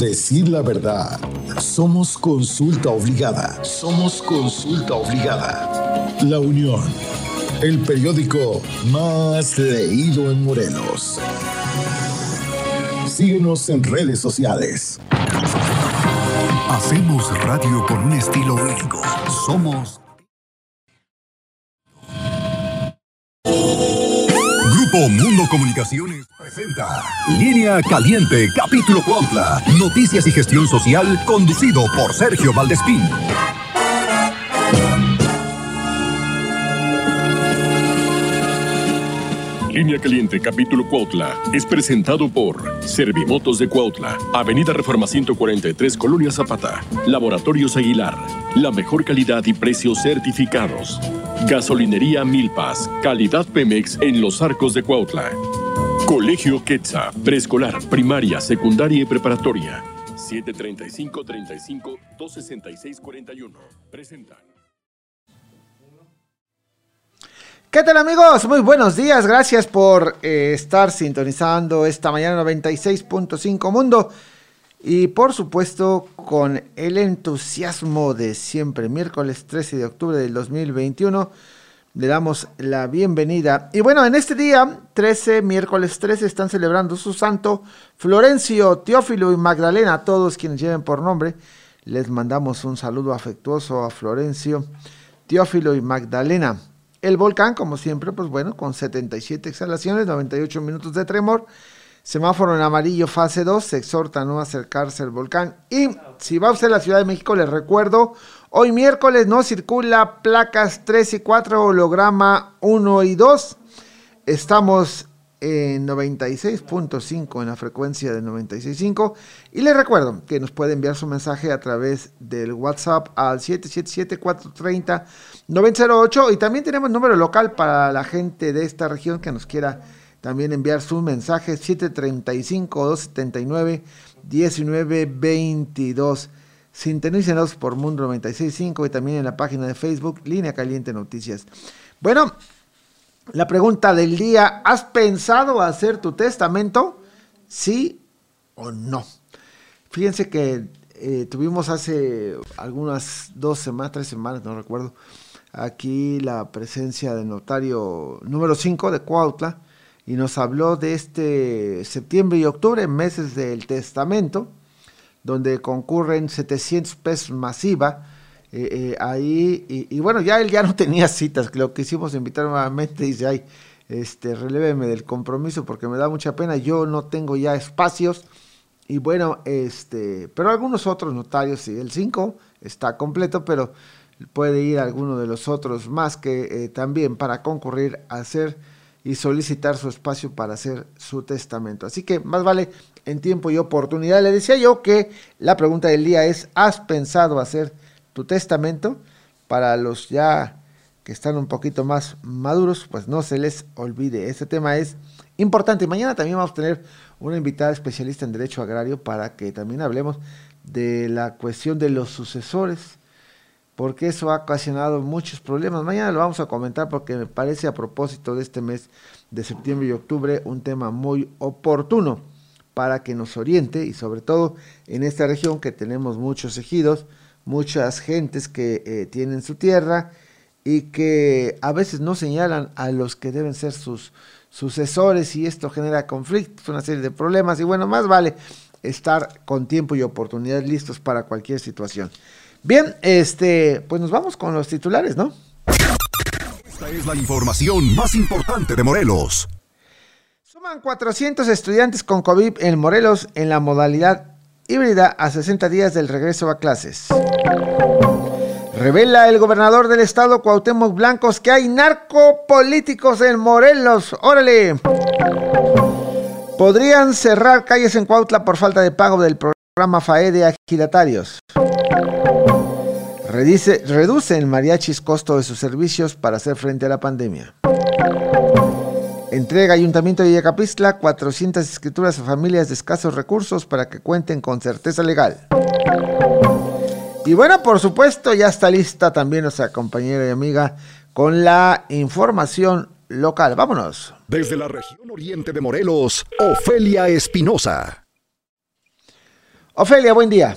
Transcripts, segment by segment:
decir la verdad. Somos consulta obligada. Somos consulta obligada. La Unión. El periódico más leído en Morelos. Síguenos en redes sociales. Hacemos radio con un estilo único. Somos Grupo Mundo Comunicaciones presenta Línea Caliente, capítulo Cuautla. Noticias y gestión social, conducido por Sergio Valdespín. Línea Caliente, capítulo Cuautla, es presentado por Servimotos de Cuautla, Avenida Reforma 143, Colonia Zapata, Laboratorios Aguilar, la mejor calidad y precios certificados. Gasolinería Milpas, calidad Pemex en los arcos de Cuautla. Colegio Quetza, preescolar, primaria, secundaria y preparatoria. 735 35 266 41. Presentan. ¿Qué tal amigos? Muy buenos días, gracias por eh, estar sintonizando esta mañana 96.5 Mundo y por supuesto con el entusiasmo de siempre, miércoles 13 de octubre del 2021, le damos la bienvenida. Y bueno, en este día, 13, miércoles 13, están celebrando su santo Florencio, Teófilo y Magdalena, todos quienes lleven por nombre. Les mandamos un saludo afectuoso a Florencio, Teófilo y Magdalena. El volcán, como siempre, pues bueno, con 77 exhalaciones, 98 minutos de tremor. Semáforo en amarillo, fase 2, se exhorta a no acercarse al volcán. Y si va usted a la Ciudad de México, les recuerdo, hoy miércoles no circula placas 3 y 4, holograma 1 y 2. Estamos en 96.5 en la frecuencia de 96.5 y les recuerdo que nos puede enviar su mensaje a través del WhatsApp al 777-430-908 y también tenemos número local para la gente de esta región que nos quiera también enviar su mensaje 735-279-1922. Sintonícenos por Mundo 965 y también en la página de Facebook Línea Caliente Noticias. Bueno, la pregunta del día, ¿has pensado hacer tu testamento? ¿Sí o no? Fíjense que eh, tuvimos hace algunas dos semanas, tres semanas, no recuerdo, aquí la presencia del notario número 5 de Cuautla y nos habló de este septiembre y octubre, meses del testamento, donde concurren 700 pesos masiva. Eh, eh, ahí, y, bueno, ya él ya no tenía citas, lo que hicimos invitar nuevamente, dice, ay, este, reléveme del compromiso porque me da mucha pena, yo no tengo ya espacios, y bueno, este, pero algunos otros notarios, sí, el 5 está completo, pero puede ir alguno de los otros más que eh, también para concurrir a hacer y solicitar su espacio para hacer su testamento. Así que más vale en tiempo y oportunidad. Le decía yo que la pregunta del día es, ¿has pensado hacer tu testamento? Para los ya que están un poquito más maduros, pues no se les olvide. Este tema es importante. Mañana también vamos a tener una invitada especialista en derecho agrario para que también hablemos de la cuestión de los sucesores porque eso ha ocasionado muchos problemas. Mañana lo vamos a comentar porque me parece a propósito de este mes de septiembre y octubre un tema muy oportuno para que nos oriente y sobre todo en esta región que tenemos muchos ejidos, muchas gentes que eh, tienen su tierra y que a veces no señalan a los que deben ser sus sucesores y esto genera conflictos, una serie de problemas y bueno, más vale estar con tiempo y oportunidad listos para cualquier situación. Bien, este, pues nos vamos con los titulares, ¿no? Esta es la información más importante de Morelos. Suman 400 estudiantes con COVID en Morelos en la modalidad híbrida a 60 días del regreso a clases. Revela el gobernador del estado Cuauhtémoc Blancos que hay narcopolíticos en Morelos. Órale. Podrían cerrar calles en Cuautla por falta de pago del programa FAE de agilatarios. Redice, reduce el mariachis costo de sus servicios para hacer frente a la pandemia. Entrega Ayuntamiento de Yacapistla 400 escrituras a familias de escasos recursos para que cuenten con certeza legal. Y bueno, por supuesto, ya está lista también nuestra compañera y amiga con la información local. Vámonos. Desde la región oriente de Morelos, Ofelia Espinosa. Ofelia, buen día.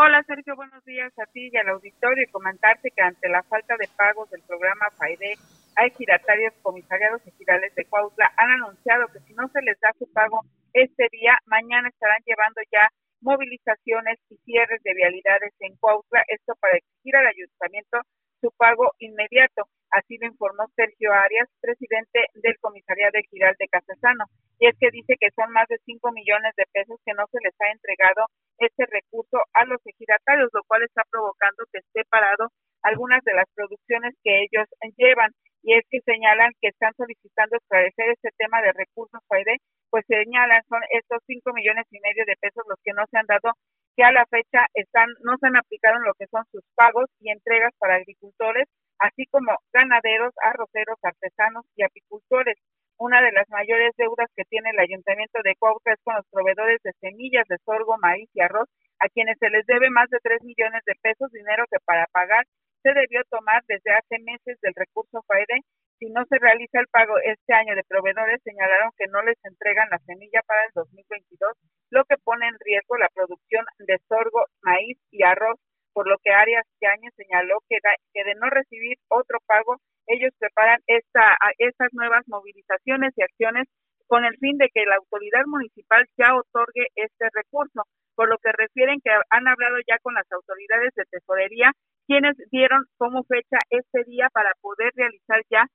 Hola Sergio, buenos días a ti y al auditorio. Y comentarte que ante la falta de pagos del programa FAIDE, hay giratarios comisariados ejidales de Cuautla han anunciado que si no se les da su pago este día, mañana estarán llevando ya movilizaciones y cierres de vialidades en Cuautla, esto para exigir al ayuntamiento su pago inmediato. Así lo informó Sergio Arias, presidente del Comisariado Ejidal de Casasano. Y es que dice que son más de 5 millones de pesos que no se les ha entregado este recurso a los ejidatarios, lo cual está provocando que esté parado algunas de las producciones que ellos llevan. Y es que señalan que están solicitando esclarecer este tema de recursos FAIDE, pues señalan son estos 5 millones y medio de pesos los que no se han dado que a la fecha están no se han aplicado lo que son sus pagos y entregas para agricultores, así como ganaderos, arroceros, artesanos y apicultores. Una de las mayores deudas que tiene el Ayuntamiento de Cuautla es con los proveedores de semillas de sorgo, maíz y arroz, a quienes se les debe más de 3 millones de pesos, dinero que para pagar se debió tomar desde hace meses del recurso FAEDE si no se realiza el pago este año de proveedores, señalaron que no les entregan la semilla para el 2022, lo que pone en riesgo la producción de sorgo, maíz y arroz, por lo que Arias Yañez señaló que, que de no recibir otro pago, ellos preparan esta, estas nuevas movilizaciones y acciones con el fin de que la autoridad municipal ya otorgue este recurso, por lo que refieren que han hablado ya con las autoridades de tesorería, quienes dieron como fecha este día para poder realizar ya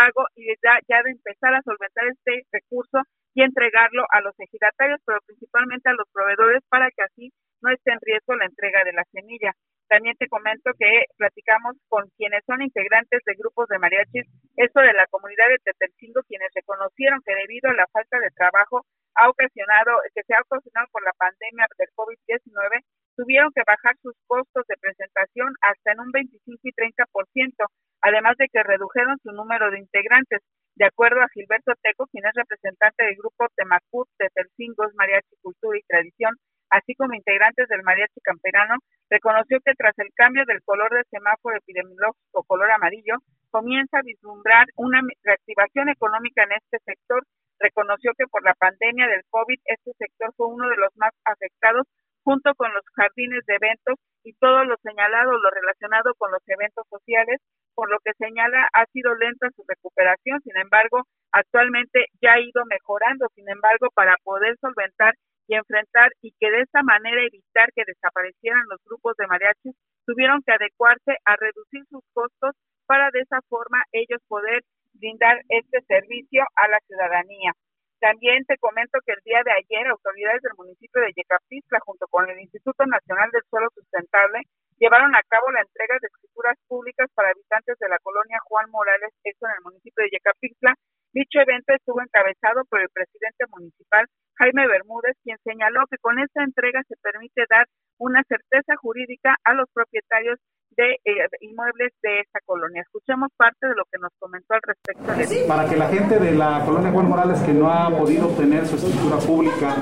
pago y ya, ya de empezar a solventar este recurso y entregarlo a los ejidatarios, pero principalmente a los proveedores para que así no esté en riesgo la entrega de la semilla. También te comento que platicamos con quienes son integrantes de grupos de mariachis, esto de la comunidad de Tetelcingo, quienes reconocieron que debido a la falta de trabajo ha ocasionado, que se ha ocasionado por la pandemia del COVID-19, tuvieron que bajar sus costos de presentación hasta en un 25 y 30%, además de que redujeron su número de integrantes. De acuerdo a Gilberto Teco, quien es representante del grupo Temacut de Tercingos, Mariachi Cultura y Tradición, así como integrantes del Mariachi Camperano, reconoció que tras el cambio del color del semáforo epidemiológico color amarillo, comienza a vislumbrar una reactivación económica en este sector. Reconoció que por la pandemia del COVID este sector fue uno de los más afectados junto con los jardines de eventos y todo lo señalado, lo relacionado con los eventos sociales, por lo que señala ha sido lenta su recuperación, sin embargo, actualmente ya ha ido mejorando, sin embargo, para poder solventar y enfrentar y que de esta manera evitar que desaparecieran los grupos de mariachis, tuvieron que adecuarse a reducir sus costos para de esa forma ellos poder brindar este servicio a la ciudadanía. También te comento que el día de ayer autoridades del municipio de Yecapixtla junto con el Instituto Nacional del Suelo Sustentable llevaron a cabo la entrega de escrituras públicas para habitantes de la colonia Juan Morales, esto en el municipio de Yecapixtla. Dicho evento estuvo encabezado por el presidente municipal Jaime Bermúdez, quien señaló que con esta entrega se permite dar una certeza jurídica a los propietarios de eh, inmuebles de esta colonia. Escuchemos parte de lo que nos comentó al respecto. Para que la gente de la colonia Juan Morales que no ha podido obtener su escritura pública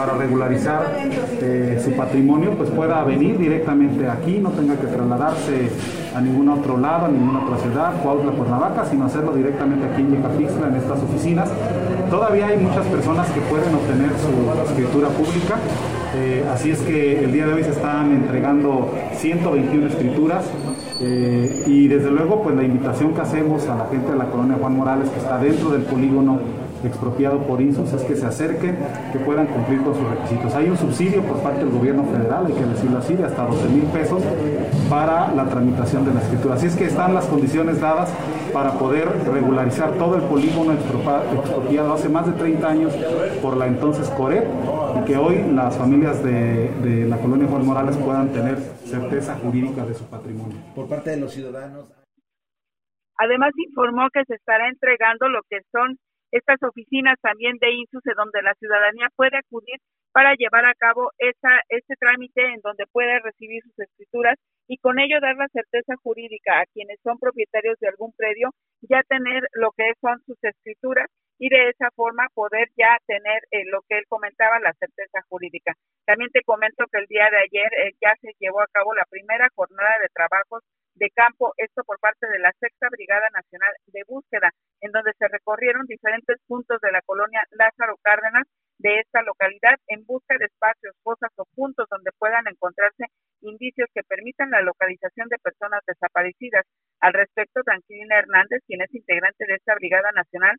para regularizar eh, su patrimonio, pues pueda venir directamente aquí, no tenga que trasladarse a ningún otro lado, a ninguna otra ciudad, Cuautla, Cuernavaca, sino hacerlo directamente aquí en Yecapixtla, en estas oficinas. Todavía hay muchas personas que pueden obtener su escritura pública eh, así es que el día de hoy se están entregando 121 escrituras eh, y desde luego pues la invitación que hacemos a la gente de la colonia Juan Morales que está dentro del polígono expropiado por INSUS es que se acerquen, que puedan cumplir con sus requisitos. Hay un subsidio por parte del gobierno federal, hay que decirlo así, de hasta 12 mil pesos para la tramitación de la escritura. Así es que están las condiciones dadas para poder regularizar todo el polígono expropiado hace más de 30 años por la entonces COREP y que hoy las familias de, de la colonia Juan Morales puedan tener certeza jurídica de su patrimonio. Por parte de los ciudadanos. Además informó que se estará entregando lo que son estas oficinas también de INSUSE donde la ciudadanía puede acudir para llevar a cabo esa, este trámite en donde puede recibir sus escrituras y con ello dar la certeza jurídica a quienes son propietarios de algún predio, ya tener lo que son sus escrituras y de esa forma poder ya tener eh, lo que él comentaba, la certeza jurídica. También te comento que el día de ayer eh, ya se llevó a cabo la primera jornada de trabajos de campo, esto por parte de la Sexta Brigada Nacional de Búsqueda, en donde se recorrieron diferentes puntos de la colonia Lázaro Cárdenas de esta localidad en busca de espacios, fosas o puntos donde puedan encontrarse indicios que permitan la localización de personas desaparecidas. Al respecto, Tranquilina Hernández, quien es integrante de esta Brigada Nacional,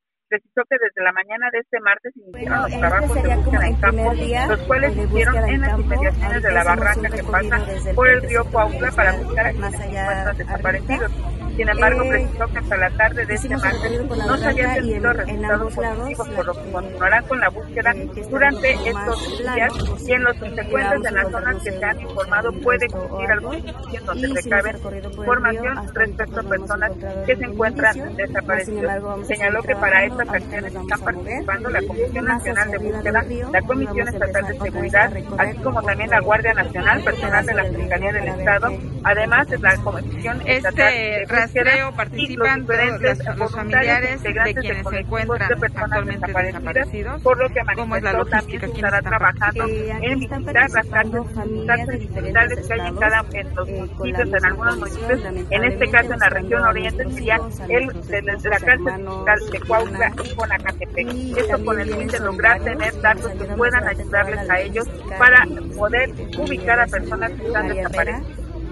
que desde la mañana de este martes iniciaron los trabajos de búsqueda en campo, los cuales se hicieron en las inmediaciones de la barranca que pasa por el río Cuautla para buscar a quienes se encuentran desaparecidos. Sin embargo, precisó que hasta la tarde de este martes no se habían tenido resultados positivos, por lo que continuarán con la búsqueda durante estos días y en los subsecuentes en las zonas que se han informado puede existir algún sitio donde recabe información respecto a personas que se encuentran desaparecidas. Señaló que para estas acciones están participando la Comisión Nacional de Búsqueda, la Comisión Estatal de Seguridad, así como también la Guardia Nacional, personal de la Fiscalía del Estado, además de la Comisión Estatal de rastreo participan los, los, familiares de quienes se encuentran actualmente desaparecidos, por lo que como es la logística que estará trabajando en visitar las cárceles que hay en cada en los municipios, en algunos municipios, en este caso en la región oriente sería el la cárcel de Cuautla y Conacatepec. Esto con el fin de lograr tener datos que puedan ayudarles a ellos para poder ubicar a personas que están desaparecidas.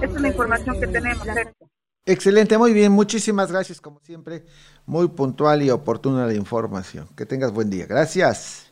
Esta es la información que tenemos. Excelente, muy bien, muchísimas gracias como siempre, muy puntual y oportuna la información. Que tengas buen día, gracias.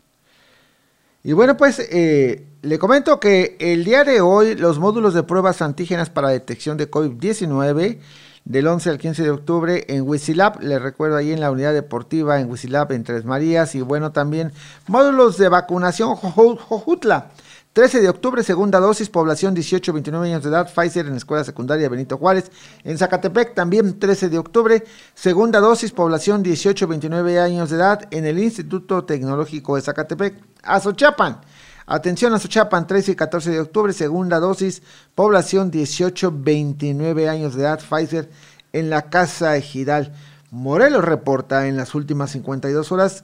Y bueno, pues eh, le comento que el día de hoy los módulos de pruebas antígenas para detección de COVID-19 del 11 al 15 de octubre en Huizilab, les recuerdo ahí en la unidad deportiva en Huizilab en Tres Marías y bueno también módulos de vacunación Jojutla 13 de octubre, segunda dosis, población 18-29 años de edad, Pfizer en Escuela Secundaria Benito Juárez. En Zacatepec también 13 de octubre, segunda dosis, población 18-29 años de edad en el Instituto Tecnológico de Zacatepec. Azochapan, atención Azochapan, 13 y 14 de octubre, segunda dosis, población 18-29 años de edad, Pfizer en la Casa Ejidal. Morelos reporta en las últimas 52 horas,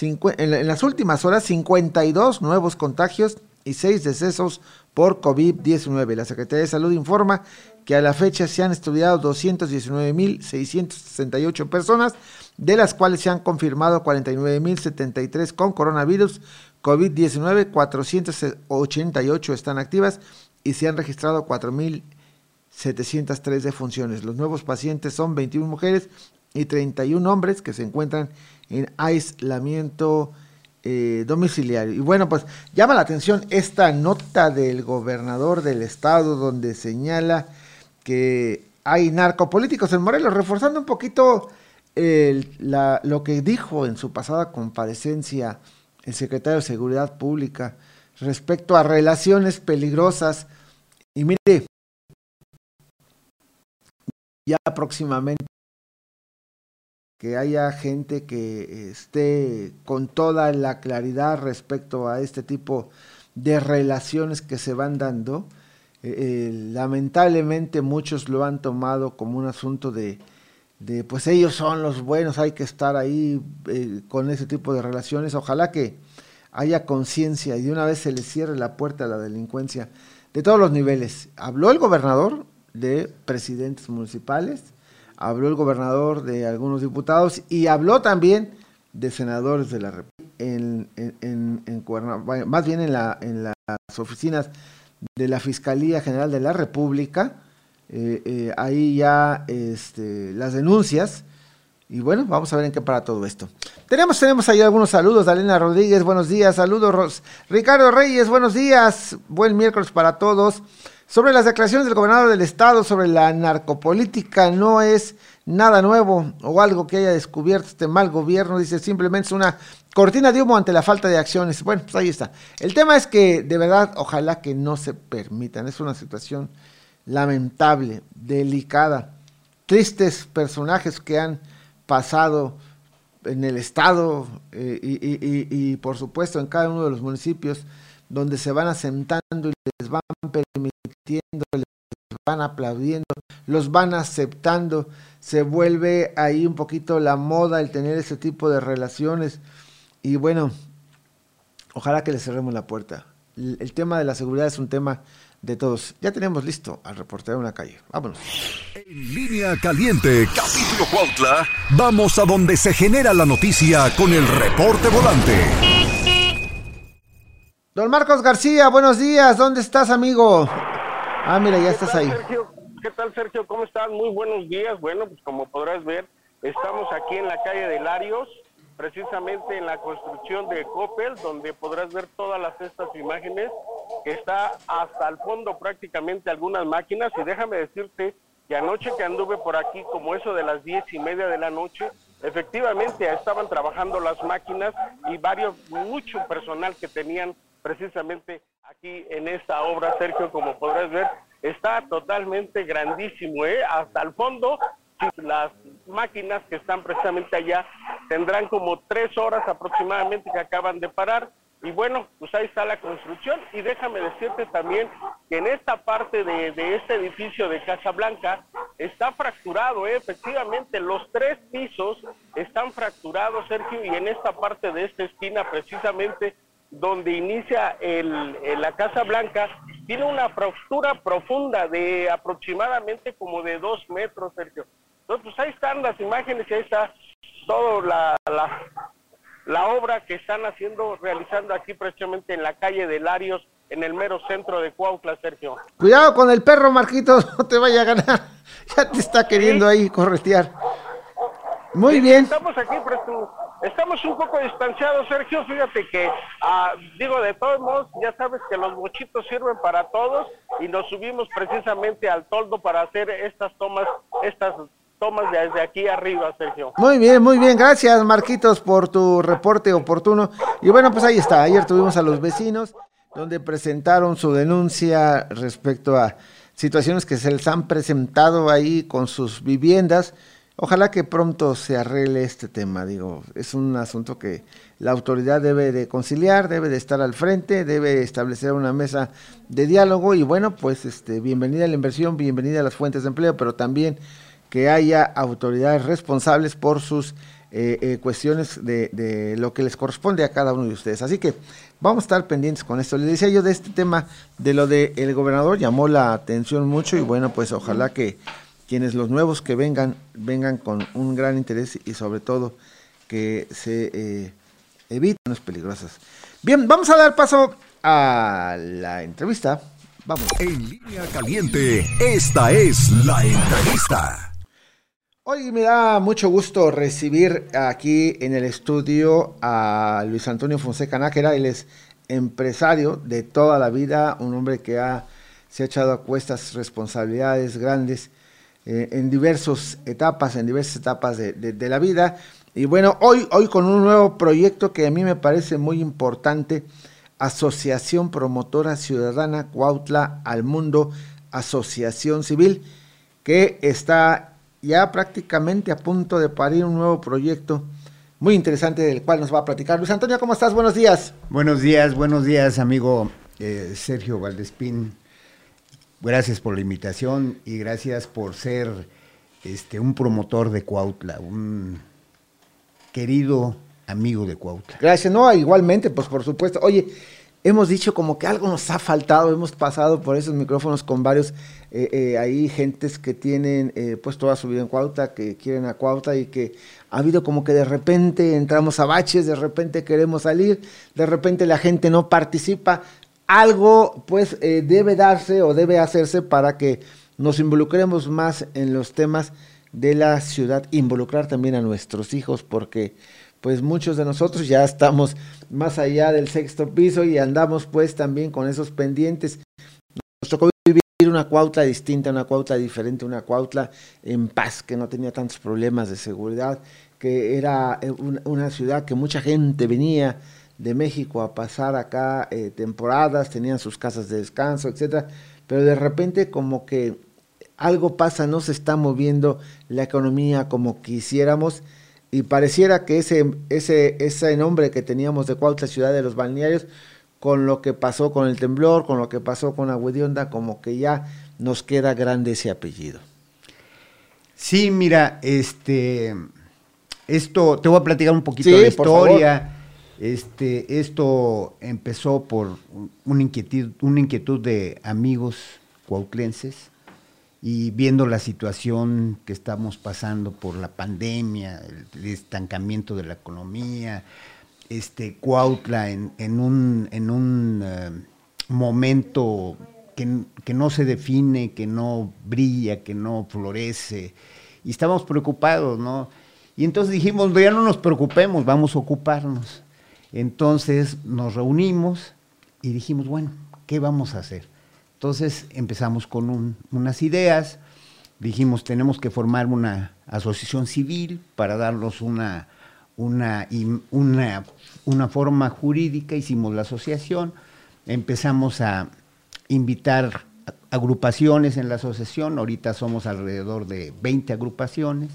en las últimas horas 52 nuevos contagios y seis decesos por COVID-19. La Secretaría de Salud informa que a la fecha se han estudiado 219.668 personas, de las cuales se han confirmado 49.073 con coronavirus COVID-19, 488 están activas y se han registrado 4.703 defunciones. Los nuevos pacientes son 21 mujeres y 31 hombres que se encuentran en aislamiento eh, domiciliario. Y bueno, pues llama la atención esta nota del gobernador del estado donde señala que hay narcopolíticos en Morelos, reforzando un poquito lo que dijo en su pasada comparecencia el secretario de Seguridad Pública respecto a relaciones peligrosas. Y mire, ya próximamente que haya gente que esté con toda la claridad respecto a este tipo de relaciones que se van dando. Eh, eh, lamentablemente muchos lo han tomado como un asunto de, de, pues ellos son los buenos, hay que estar ahí eh, con ese tipo de relaciones. Ojalá que haya conciencia y de una vez se le cierre la puerta a la delincuencia de todos los niveles. Habló el gobernador de presidentes municipales, habló el gobernador de algunos diputados y habló también de senadores de la República en, en, en, más bien en, la, en las oficinas de la Fiscalía General de la República, eh, eh, ahí ya este, las denuncias, y bueno, vamos a ver en qué para todo esto. Tenemos, tenemos ahí algunos saludos, Dalena Rodríguez, buenos días, saludos, Ricardo Reyes, buenos días, buen miércoles para todos. Sobre las declaraciones del gobernador del estado sobre la narcopolítica no es nada nuevo o algo que haya descubierto este mal gobierno, dice simplemente es una cortina de humo ante la falta de acciones. Bueno, pues ahí está. El tema es que de verdad ojalá que no se permitan, es una situación lamentable, delicada, tristes personajes que han pasado en el estado eh, y por supuesto en cada uno de los municipios donde se van asentando y les van permitiendo, les van aplaudiendo, los van aceptando, se vuelve ahí un poquito la moda el tener ese tipo de relaciones y bueno, ojalá que le cerremos la puerta. El, tema de la seguridad es un tema de todos. Ya tenemos listo al reportero en la calle. Vámonos. En línea caliente, capítulo Cuautla, vamos a donde se genera la noticia con el reporte volante. Don Marcos García, buenos días. ¿Dónde estás, amigo? Ah, mira, ya estás ahí. ¿qué tal Sergio? ¿Cómo estás? Muy buenos días. Bueno, pues como podrás ver, estamos aquí en la calle de Larios, precisamente en la construcción de Coppel, donde podrás ver todas las, estas imágenes, que está hasta el fondo prácticamente algunas máquinas. Y déjame decirte que anoche que anduve por aquí, como eso de las diez y media de la noche, efectivamente estaban trabajando las máquinas y varios, mucho personal que tenían precisamente aquí en esta obra, Sergio, como podrás ver, está totalmente grandísimo, ¿eh? Hasta el fondo, las máquinas que están precisamente allá tendrán como tres horas aproximadamente que acaban de parar. Y bueno, pues ahí está la construcción. Y déjame decirte también que en esta parte de, este edificio de Casa Blanca está fracturado, ¿eh? efectivamente, los tres pisos están fracturados, Sergio, y en esta parte de esta esquina precisamente donde inicia el, la Casa Blanca, tiene una fractura profunda de aproximadamente como de dos metros, Sergio. Entonces, pues ahí están las imágenes y ahí está toda la, la, la, obra que están haciendo, realizando aquí precisamente en la calle de Larios, en el mero centro de Cuautla, Sergio. Cuidado con el perro, Marquitos, no te vaya a ganar. Ya te está queriendo ahí corretear. Muy bien. Estamos aquí, estamos un poco distanciados, Sergio. Fíjate que, ah, digo, de todos modos, ya sabes que los mochitos sirven para todos y nos subimos precisamente al toldo para hacer estas tomas, estas tomas desde aquí arriba, Sergio. Muy bien, muy bien. Gracias, Marquitos, por tu reporte oportuno. Y bueno, pues ahí está. Ayer tuvimos a los vecinos donde presentaron su denuncia respecto a situaciones que se les han presentado ahí con sus viviendas Ojalá que pronto se arregle este tema, digo, es un asunto que la autoridad debe de conciliar, debe de estar al frente, debe establecer una mesa de diálogo y bueno, pues este, bienvenida a la inversión, bienvenida a las fuentes de empleo, pero también que haya autoridades responsables por sus eh, eh, cuestiones de, de, lo que les corresponde a cada uno de ustedes. Así que vamos a estar pendientes con esto. Le decía yo de este tema, de lo del el gobernador, llamó la atención mucho y bueno, pues ojalá que quienes los nuevos que vengan, vengan con un gran interés y sobre todo que se eh, eviten las peligrosas. Bien, vamos a dar paso a la entrevista. Vamos. En línea caliente, esta es la entrevista. Hoy me da mucho gusto recibir aquí en el estudio a Luis Antonio Fonseca Nájera. Él es empresario de toda la vida, un hombre que ha, se ha echado a cuestas responsabilidades grandes eh, en diversas etapas, en diversas etapas de, la vida. Y bueno, hoy, hoy con un nuevo proyecto que a mí me parece muy importante, Asociación Promotora Ciudadana Cuautla al Mundo, Asociación Civil, que está ya prácticamente a punto de parir un nuevo proyecto muy interesante del cual nos va a platicar. Luis Antonio, ¿cómo estás? Buenos días. Buenos días, buenos días, amigo eh, Sergio Valdespín Gracias por la invitación y gracias por ser este, un promotor de Cuautla, un querido amigo de Cuautla. Gracias, no, igualmente, pues por supuesto. Oye, hemos dicho como que algo nos ha faltado, hemos pasado por esos micrófonos con varios eh, eh, ahí gentes que tienen eh, pues toda su vida en Cuautla, que quieren a Cuautla y que ha habido como que de repente entramos a baches, de repente queremos salir, de repente la gente no participa, algo pues eh, debe darse o debe hacerse para que nos involucremos más en los temas de la ciudad, involucrar también a nuestros hijos, porque pues muchos de nosotros ya estamos más allá del sexto piso y andamos pues también con esos pendientes. Nos tocó vivir una cuautla distinta, una cuautla diferente, una cuautla en paz, que no tenía tantos problemas de seguridad, que era eh, una ciudad que mucha gente venía de México a pasar acá eh, temporadas, tenían sus casas de descanso, etcétera, pero de repente como que algo pasa, no se está moviendo la economía como quisiéramos y pareciera que ese, ese, ese nombre que teníamos de Cuautla, ciudad de los balnearios, con lo que pasó con el temblor, con lo que pasó con Agüedionda, como que ya nos queda grande ese apellido. Sí, mira, este, esto, te voy a platicar un poquito de la historia. Este, esto empezó por una inquietud, una inquietud de amigos cuautlenses y viendo la situación que estamos pasando por la pandemia, el, estancamiento de la economía, este, Cuautla en, un, en un eh, momento que, no se define, que no brilla, que no florece. Y estábamos preocupados, ¿no? Y entonces dijimos, ya no nos preocupemos, vamos a ocuparnos. Entonces nos reunimos y dijimos, bueno, ¿qué vamos a hacer? Entonces empezamos con unas ideas, dijimos, tenemos que formar una asociación civil para darnos una, una, una, una forma jurídica, hicimos la asociación, empezamos a invitar agrupaciones en la asociación, ahorita somos alrededor de 20 agrupaciones,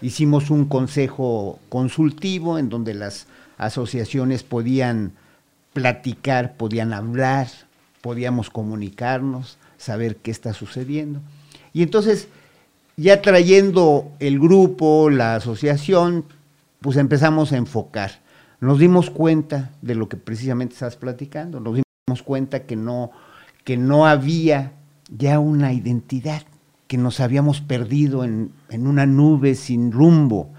hicimos un consejo consultivo en donde las asociaciones podían platicar, podían hablar, podíamos comunicarnos, saber qué está sucediendo. Y entonces, ya trayendo el grupo, la asociación, pues empezamos a enfocar. Nos dimos cuenta de lo que precisamente estás platicando, nos dimos cuenta que no, que no había ya una identidad, que nos habíamos perdido en, una nube sin rumbo,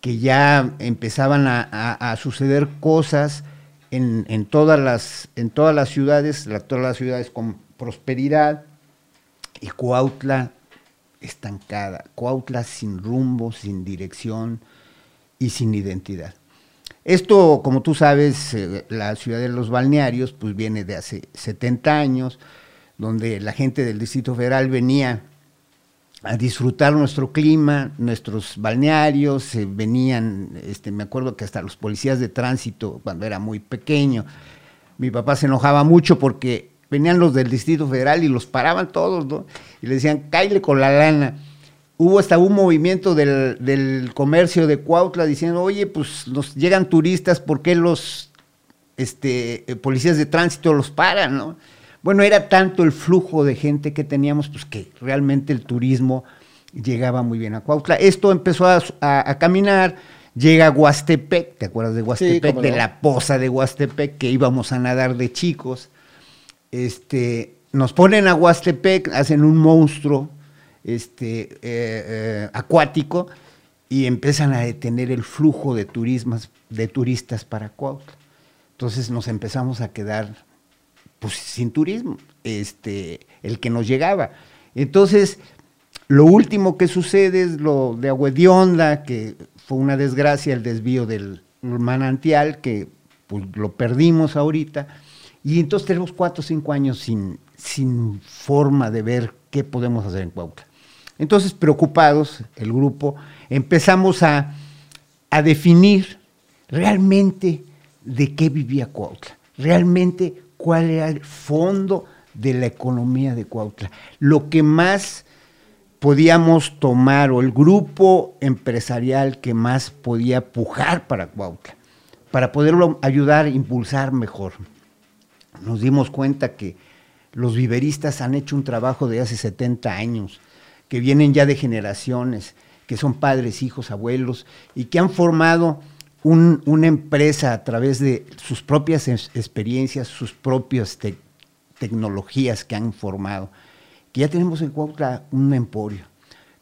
que ya empezaban a, suceder cosas en, todas las, en todas las ciudades, todas las ciudades con prosperidad, y Cuautla estancada, Cuautla sin rumbo, sin dirección y sin identidad. Esto, como tú sabes, eh, la ciudad de los balnearios, pues viene de hace 70 años, donde la gente del Distrito Federal venía a disfrutar nuestro clima, nuestros balnearios, venían, este, me acuerdo que hasta los policías de tránsito, cuando era muy pequeño, mi papá se enojaba mucho porque venían los del Distrito Federal y los paraban todos, ¿no? Y le decían, cáile con la lana hubo hasta un movimiento del, comercio de Cuautla diciendo, oye, pues nos llegan turistas, ¿por qué los este, eh, policías de tránsito los paran? ¿no? Bueno, era tanto el flujo de gente que teníamos, pues que realmente el turismo llegaba muy bien a Cuautla. Esto empezó a, caminar, llega a Huastepec, ¿te acuerdas de Huastepec? de la poza de Huastepec, que íbamos a nadar de chicos. Este, nos ponen a Huastepec, hacen un monstruo, este, eh, eh, acuático y empiezan a detener el flujo de, turismas, de turistas para Cuautla. Entonces nos empezamos a quedar pues, sin turismo, este, el que nos llegaba. Entonces, lo último que sucede es lo de Agüedionda, que fue una desgracia el desvío del manantial, que pues, lo perdimos ahorita, y entonces tenemos cuatro o cinco años sin, sin forma de ver qué podemos hacer en Cuautla. Entonces, preocupados, el grupo, empezamos a, definir realmente de qué vivía Cuautla, realmente cuál era el fondo de la economía de Cuautla. Lo que más podíamos tomar o el grupo empresarial que más podía pujar para Cuautla, para poderlo ayudar a impulsar mejor. Nos dimos cuenta que los viveristas han hecho un trabajo de hace 70 años que vienen ya de generaciones, que son padres, hijos, abuelos, y que han formado una empresa a través de sus propias experiencias, sus propias tecnologías que han formado. Que ya tenemos en Cuautla un emporio.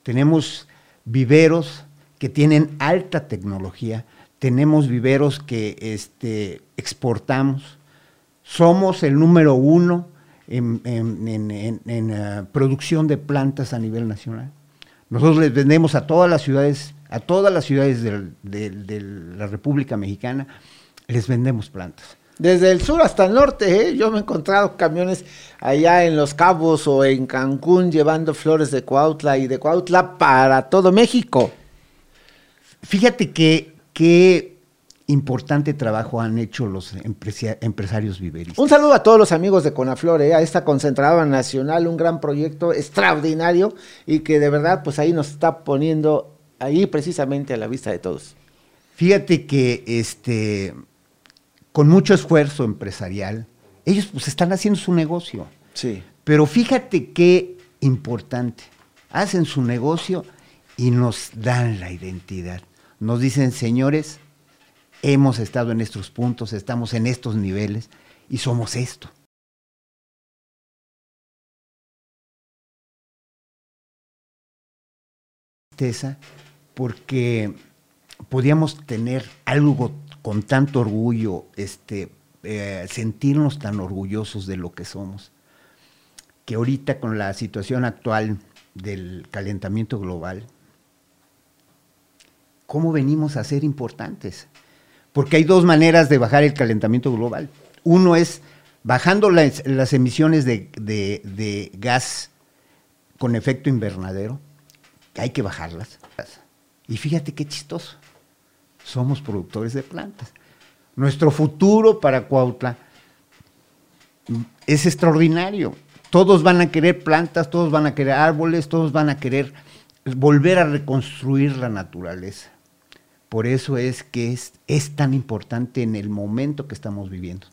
Tenemos viveros que tienen alta tecnología, tenemos viveros que este, exportamos. Somos el número uno en, eh, producción de plantas a nivel nacional. Nosotros les vendemos a todas las ciudades, a todas las ciudades de, la República Mexicana, les vendemos plantas. Desde el sur hasta el norte, ¿eh? yo me he encontrado camiones allá en Los Cabos o en Cancún llevando flores de Cuautla y de Cuautla para todo México. Fíjate que importante trabajo han hecho los empresarios viveristas. Un saludo a todos los amigos de Conaflor, ¿eh? a esta concentrada nacional, un gran proyecto extraordinario y que de verdad pues ahí nos está poniendo ahí precisamente a la vista de todos. Fíjate que este con mucho esfuerzo empresarial, ellos pues están haciendo su negocio. Sí. Pero fíjate qué importante. Hacen su negocio y nos dan la identidad. Nos dicen, señores, hemos estado en estos puntos, estamos en estos niveles y somos esto. Porque podíamos tener algo con tanto orgullo, este, eh, sentirnos tan orgullosos de lo que somos. que ahorita con la situación actual del calentamiento global, ¿cómo venimos a ser importantes? Porque hay dos maneras de bajar el calentamiento global. Uno es bajando las, emisiones de, gas con efecto invernadero, que hay que bajarlas. Y fíjate qué chistoso, somos productores de plantas. Nuestro futuro para Cuautla es extraordinario. Todos van a querer plantas, todos van a querer árboles, todos van a querer volver a reconstruir la naturaleza. Por eso es que es, tan importante en el momento que estamos viviendo.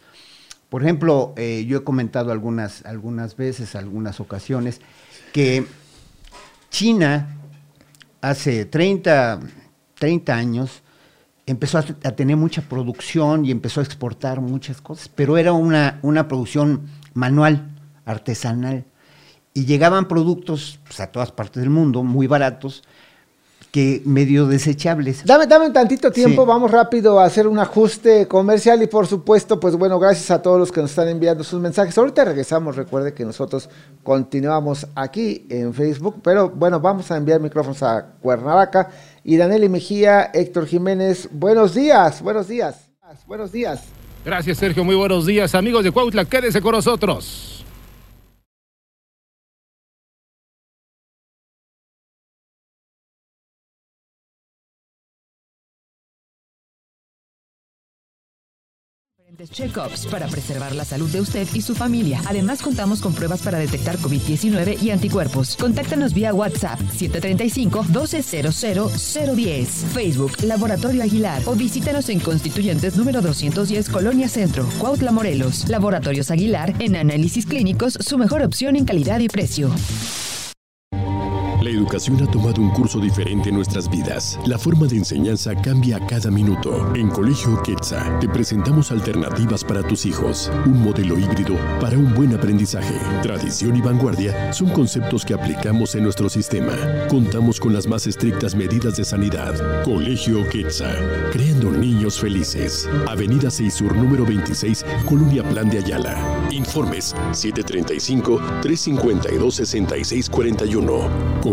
Por ejemplo, eh, yo he comentado algunas, algunas veces, algunas ocasiones, que China hace 30, 30 años empezó a, tener mucha producción y empezó a exportar muchas cosas, pero era una, una producción manual, artesanal. Y llegaban productos pues, a todas partes del mundo, muy baratos, que medio desechables. Dame, dame un tantito tiempo, vamos rápido a hacer un ajuste comercial y por supuesto, pues bueno, gracias a todos los que nos están enviando sus mensajes. Ahorita regresamos, recuerde que nosotros continuamos aquí en Facebook, pero bueno, vamos a enviar micrófonos a Cuernavaca y Daniel Mejía, Héctor Jiménez, buenos días, buenos días, buenos días. Gracias Sergio, muy buenos días amigos de Cuautla, quédese con nosotros. Check-ups para preservar la salud de usted y su familia. Además, contamos con pruebas para detectar COVID-19 y anticuerpos. Contáctanos vía WhatsApp 735-1200-010, Facebook Laboratorio Aguilar o visítanos en Constituyentes número 210, Colonia Centro, Cuautla, Morelos. Laboratorios Aguilar, en análisis clínicos, su mejor opción en calidad y precio. La educación ha tomado un curso diferente en nuestras vidas. La forma de enseñanza cambia a cada minuto. En Colegio Quetzal te presentamos alternativas para tus hijos. Un modelo híbrido para un buen aprendizaje. Tradición y vanguardia son conceptos que aplicamos en nuestro sistema. Contamos con las más estrictas medidas de sanidad. Colegio Quetzal, creando niños felices. Avenida 6 Sur, número 26, Colonia Plan de Ayala. Informes 735 352 6641.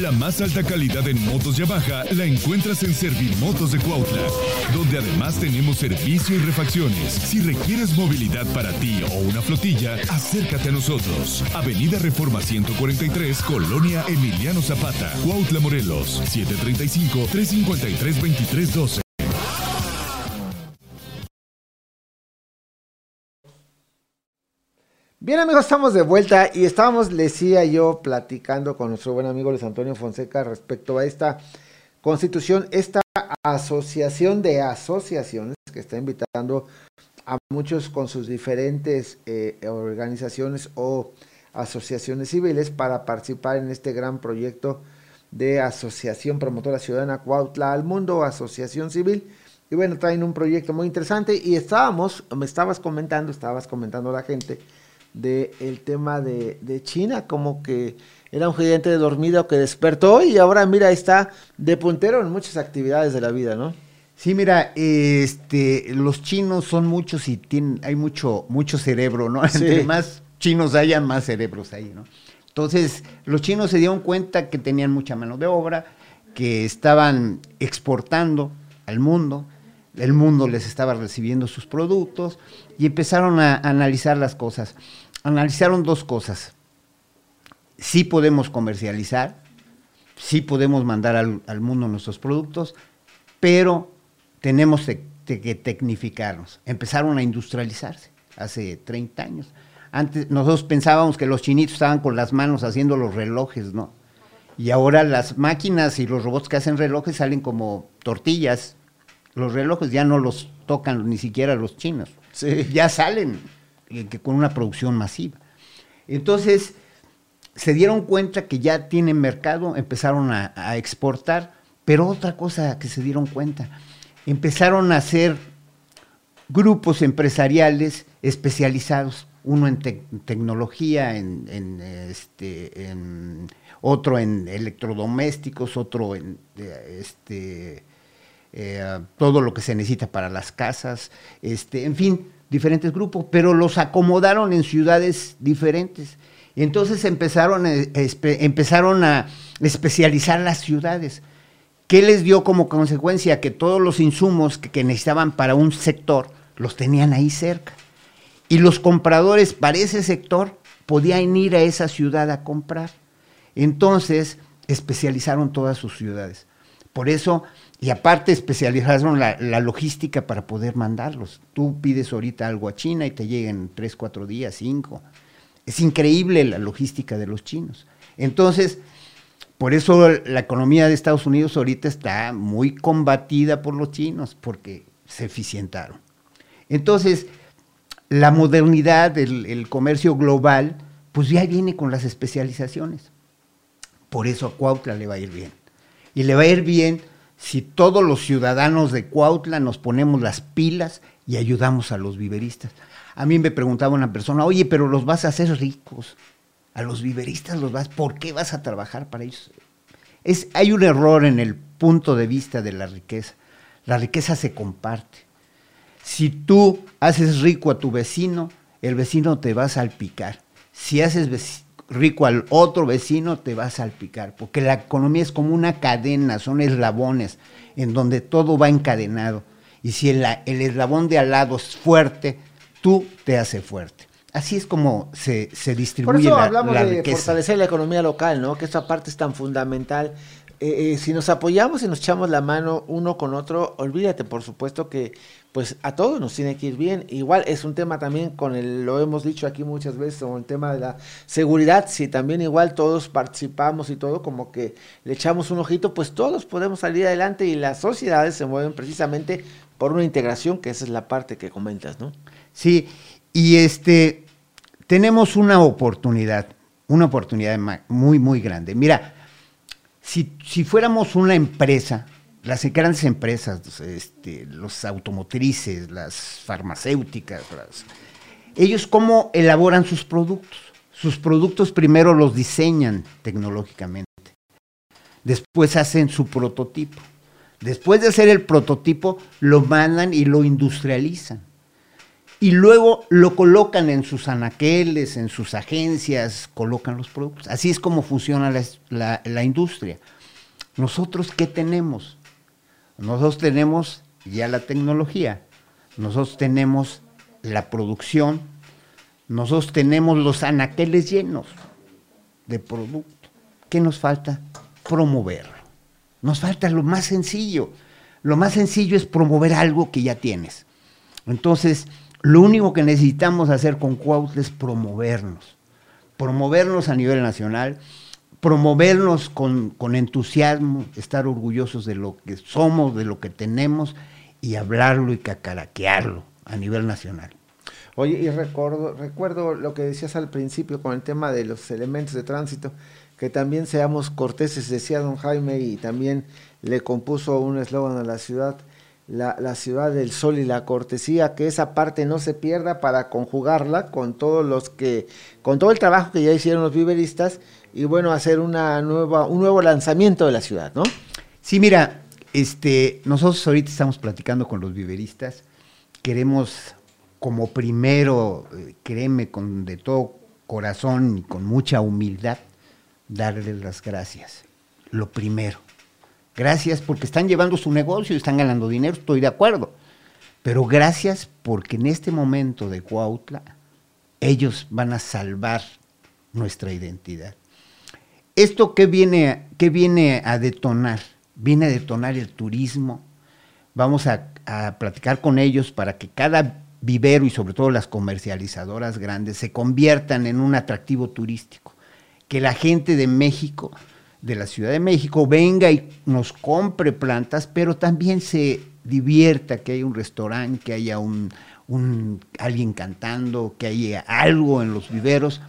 La más alta calidad en motos Yamaha la encuentras en Servimotos de Cuautla, donde además tenemos servicio y refacciones. Si requieres movilidad para ti o una flotilla, acércate a nosotros. Avenida Reforma 143, Colonia Emiliano Zapata, Cuautla, Morelos, 735 353 2312. Bien amigos, estamos de vuelta y estábamos, le decía yo, platicando con nuestro buen amigo Luis Antonio Fonseca respecto a esta constitución, esta asociación de asociaciones que está invitando a muchos con sus diferentes eh, organizaciones o asociaciones civiles para participar en este gran proyecto de Asociación Promotora Ciudadana Cuautla al Mundo, Asociación Civil. Y bueno, traen un proyecto muy interesante y estábamos, me estabas comentando, estabas comentando a la gente, del el tema de, China, como que era un gigante dormido que despertó y ahora mira, está de puntero en muchas actividades de la vida, ¿no? Sí, mira, este, los chinos son muchos y tienen, hay mucho, mucho cerebro, ¿no? Entre más chinos haya, más cerebros ahí, ¿no? Entonces, los chinos se dieron cuenta que tenían mucha mano de obra, que estaban exportando al mundo, el mundo les estaba recibiendo sus productos y empezaron a analizar las cosas analizaron dos cosas. Sí podemos comercializar, sí podemos mandar al, mundo nuestros productos, pero tenemos que tecnificarnos. Empezaron a industrializarse hace 30 años. Antes nosotros pensábamos que los chinitos estaban con las manos haciendo los relojes, ¿no? Y ahora las máquinas y los robots que hacen relojes salen como tortillas. Los relojes ya no los tocan ni siquiera los chinos. Ya salen que con una producción masiva. Entonces, se dieron cuenta que ya tienen mercado, empezaron a, exportar, pero otra cosa que se dieron cuenta, empezaron a hacer grupos empresariales especializados, uno en tecnología, en, este, otro en electrodomésticos, otro en este, eh, todo lo que se necesita para las casas, este, en fin, diferentes grupos, pero los acomodaron en ciudades diferentes. Y entonces empezaron a, empezaron a especializar las ciudades. ¿Qué les dio como consecuencia? Que todos los insumos que, necesitaban para un sector los tenían ahí cerca. Y los compradores para ese sector podían ir a esa ciudad a comprar. Entonces especializaron todas sus ciudades. Por eso, y aparte especializaron la, la, logística para poder mandarlos. Tú pides ahorita algo a China y te llega en tres, cuatro días, cinco. Es increíble la logística de los chinos. Entonces, por eso la economía de Estados Unidos ahorita está muy combatida por los chinos, porque se eficientaron. Entonces, la modernidad, el, comercio global, pues ya viene con las especializaciones. Por eso a Cuautla le va a ir bien. Y le va a ir bien si todos los ciudadanos de Cuautla nos ponemos las pilas y ayudamos a los viveristas. A mí me preguntaba una persona, oye, pero los vas a hacer ricos. A los viveristas los vas, ¿por qué vas a trabajar para ellos? Es, hay un error en el punto de vista de la riqueza. La riqueza se comparte. Si tú haces rico a tu vecino, el vecino te va a salpicar. Si haces rico al otro vecino, te va a salpicar. Porque la economía es como una cadena, son eslabones en donde todo va encadenado. Y si el, el eslabón de al lado es fuerte, tú te hace fuerte. Así es como se, se distribuye Por eso hablamos de fortalecer la economía local, ¿no? Que esa parte es tan fundamental. Eh, eh, si nos apoyamos y nos echamos la mano uno con otro, olvídate, por supuesto que pues a todos nos tiene que ir bien. Igual es un tema también con el, lo hemos dicho aquí muchas veces, con el tema de la seguridad, si también igual todos participamos y todo, como que le echamos un ojito, pues todos podemos salir adelante y las sociedades se mueven precisamente por una integración, que esa es la parte que comentas, ¿no? Sí, y este, tenemos una oportunidad, una oportunidad muy, muy grande. Mira, si, si fuéramos una empresa, las grandes empresas, este, los automotrices, las farmacéuticas, ellos cómo elaboran sus productos. Sus productos primero los diseñan tecnológicamente, después hacen su prototipo. Después de hacer el prototipo, lo mandan y lo industrializan y luego lo colocan en sus anaqueles, en sus agencias, colocan los productos. Así es como funciona la, industria. Nosotros, ¿qué tenemos? Nosotros tenemos ya la tecnología, nosotros tenemos la producción, nosotros tenemos los anaqueles llenos de producto. ¿Qué nos falta? Promoverlo. Nos falta lo más sencillo. Lo más sencillo es promover algo que ya tienes. Entonces, lo único que necesitamos hacer con Cuautla es promovernos, promovernos a nivel nacional, promovernos con, entusiasmo, estar orgullosos de lo que somos, de lo que tenemos y hablarlo y cacaraquearlo a nivel nacional. Oye, y recuerdo, recuerdo lo que decías al principio con el tema de los elementos de tránsito, que también seamos corteses, decía don Jaime, y también le compuso un eslogan a la ciudad, la, ciudad del sol y la cortesía, que esa parte no se pierda para conjugarla con todos los que, con todo el trabajo que ya hicieron los viveristas y bueno, hacer una nueva, un nuevo lanzamiento de la ciudad, ¿no? Sí, mira, este, nosotros ahorita estamos platicando con los viveristas, queremos como primero, eh, créeme, con de todo corazón y con mucha humildad, darles las gracias. Lo primero Gracias porque están llevando su negocio y están ganando dinero, estoy de acuerdo. Pero gracias porque en este momento de Cuautla, ellos van a salvar nuestra identidad. ¿Esto qué viene, qué viene a detonar? Viene a detonar el turismo. Vamos a, a platicar con ellos para que cada vivero y sobre todo las comercializadoras grandes se conviertan en un atractivo turístico. Que la gente de México de la Ciudad de México venga y nos compre plantas, pero también se divierta, que haya un restaurante, que haya un, alguien cantando, que haya algo en los viveros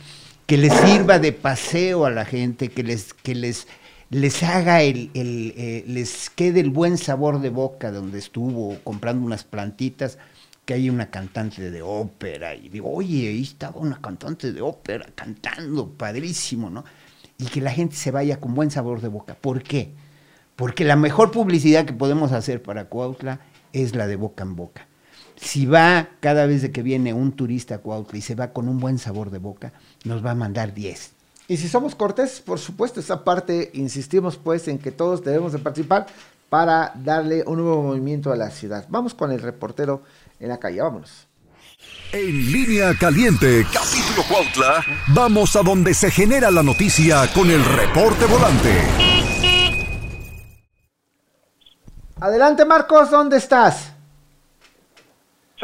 que les sirva de paseo a la gente, que les, que les, les haga el, el eh, les quede el buen sabor de boca donde estuvo comprando unas plantitas, que hay una cantante de ópera, y digo, oye, ahí estaba una cantante de ópera cantando, padrísimo, ¿no? Y que la gente se vaya con buen sabor de boca. ¿Por qué? Porque la mejor publicidad que podemos hacer para Cuautla es la de boca en boca. Si va cada vez de que viene un turista a Cuautla y se va con un buen sabor de boca, nos va a mandar 10. Y si somos cortés, por supuesto, esa parte insistimos pues en que todos debemos de participar para darle un nuevo movimiento a la ciudad. Vamos con el reportero en la calle, vámonos. En línea caliente, capítulo Cuautla, vamos a donde se genera la noticia con el reporte volante. Adelante Marcos, ¿dónde estás?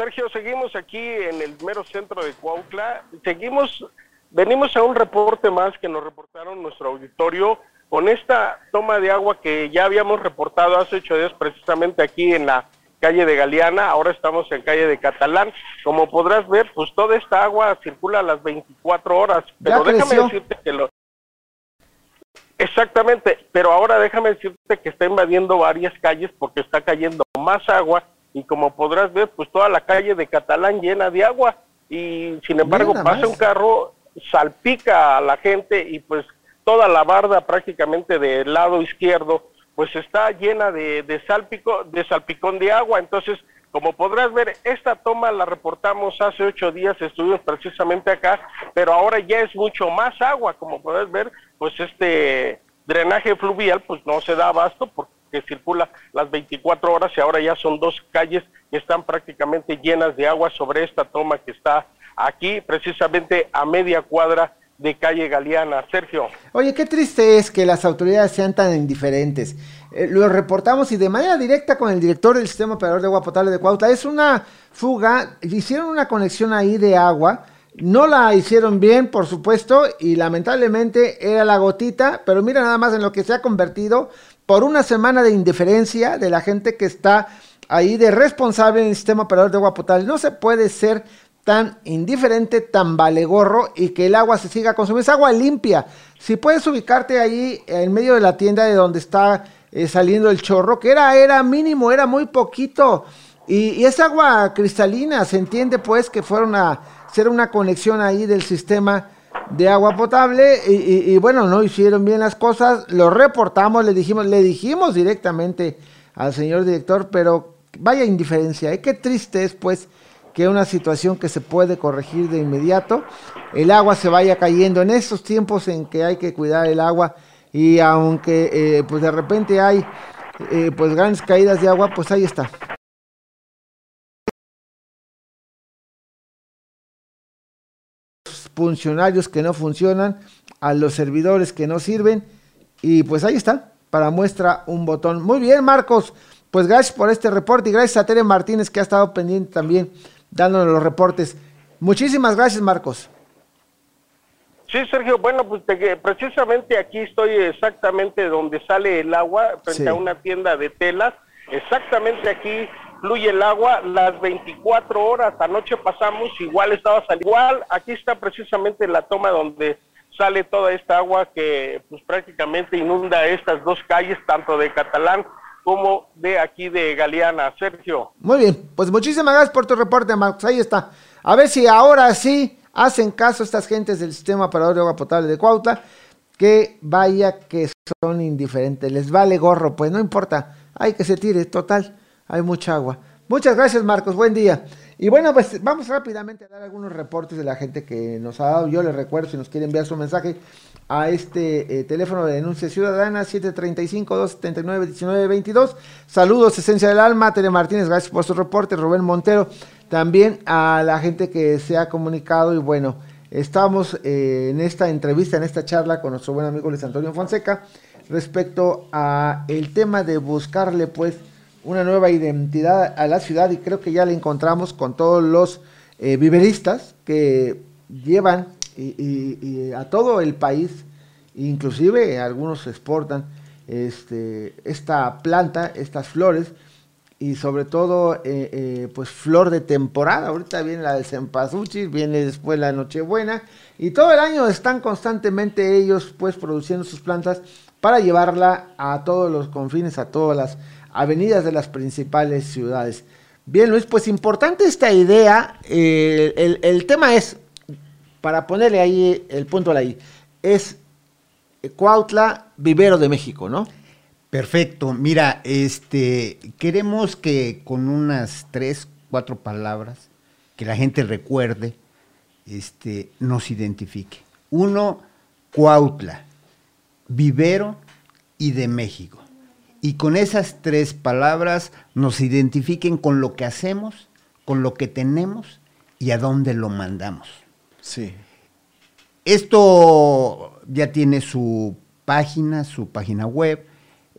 Sergio, seguimos aquí en el mero centro de Cuautla. Seguimos, venimos a un reporte más que nos reportaron nuestro auditorio con esta toma de agua que ya habíamos reportado hace ocho días precisamente aquí en la calle de Galeana, ahora estamos en calle de Catalán. Como podrás ver, pues toda esta agua circula a las 24 horas, pero déjame decirte que lo, Exactamente, pero ahora déjame decirte que está invadiendo varias calles porque está cayendo más agua y como podrás ver, pues toda la calle de Catalán llena de agua y sin embargo pasa un carro, salpica a la gente y pues toda la barda prácticamente del lado izquierdo pues está llena de, de, salpico, de salpicón de agua, entonces como podrás ver, esta toma la reportamos hace ocho días, estuvimos precisamente acá, pero ahora ya es mucho más agua, como podrás ver, pues este drenaje fluvial pues no se da abasto porque circula las 24 horas y ahora ya son dos calles que están prácticamente llenas de agua sobre esta toma que está aquí, precisamente a media cuadra de calle Galeana. Sergio. Oye, qué triste es que las autoridades sean tan indiferentes. Eh, lo reportamos y de manera directa con el director del Sistema Operador de Agua Potable de Cuautla. Es una fuga, hicieron una conexión ahí de agua. No la hicieron bien, por supuesto, y lamentablemente era la gotita, pero mira nada más en lo que se ha convertido por una semana de indiferencia de la gente que está ahí de responsable en el sistema operador de agua potable. No se puede ser tan indiferente, tan valegorro y que el agua se siga consumiendo. Es agua limpia. Si puedes ubicarte ahí en medio de la tienda de donde está eh, saliendo el chorro, que era, era mínimo, era muy poquito. Y, y, es agua cristalina, se entiende pues que fueron a hacer una conexión ahí del sistema de agua potable y, bueno, no hicieron bien las cosas, lo reportamos, le dijimos, le dijimos directamente al señor director, pero vaya indiferencia, ¿eh? qué triste es pues que una situación que se puede corregir de inmediato, el agua se vaya cayendo en estos tiempos en que hay que cuidar el agua y aunque eh, pues de repente hay eh, pues grandes caídas de agua, pues ahí está. Funcionarios que no funcionan, a los servidores que no sirven y pues ahí está, para muestra un botón. Muy bien, Marcos, pues gracias por este reporte y gracias a Tere Martínez que ha estado pendiente también dándonos los reportes. Muchísimas gracias, Marcos. Sí, Sergio, bueno, pues precisamente aquí estoy exactamente donde sale el agua, frente a una tienda de telas, exactamente aquí fluye el agua las 24 horas, anoche pasamos, igual estaba saliendo, igual aquí está precisamente la toma donde sale toda esta agua que pues prácticamente inunda estas dos calles, tanto de Catalán como de aquí de Galeana. Sergio. Muy bien, pues muchísimas gracias por tu reporte, Marcos. Ahí está. A ver si ahora sí hacen caso estas gentes del sistema operador de agua potable de Cuautla, que vaya que son indiferentes, les vale gorro, pues no importa, hay que se tire, total, hay mucha agua. Muchas gracias, Marcos, buen día. Y bueno, pues vamos rápidamente a dar algunos reportes de la gente que nos ha dado. Yo les recuerdo, si nos quiere enviar su mensaje a este eh, teléfono de denuncia ciudadana, 735-279-1922. Saludos, Esencia del Alma, Tere Martínez, gracias por su reporte. Rubén Montero, también a la gente que se ha comunicado. Y bueno, estamos eh, en esta entrevista, en esta charla con nuestro buen amigo Luis Antonio Fonseca, respecto a el tema de buscarle, pues, una nueva identidad a la ciudad y creo que ya la encontramos con todos los eh, viveristas que llevan y, a todo el país, inclusive algunos exportan este, esta planta, estas flores, y sobre todo, eh, eh, pues flor de temporada. Ahorita viene la de cempasúchil, viene después la Nochebuena, y todo el año están constantemente ellos, pues, produciendo sus plantas para llevarla a todos los confines, a todas las avenidas de las principales ciudades. Bien, Luis, pues importante esta idea. el, el, tema es, para ponerle ahí el punto a la I, es Cuautla, vivero de México, ¿no? Perfecto. Mira, este, queremos que con unas tres, cuatro palabras que la gente recuerde, este, nos identifique. Uno, Cuautla, vivero y de México. Y con esas tres palabras nos identifiquen con lo que hacemos, con lo que tenemos y a dónde lo mandamos. Sí. Esto ya tiene su página, su página web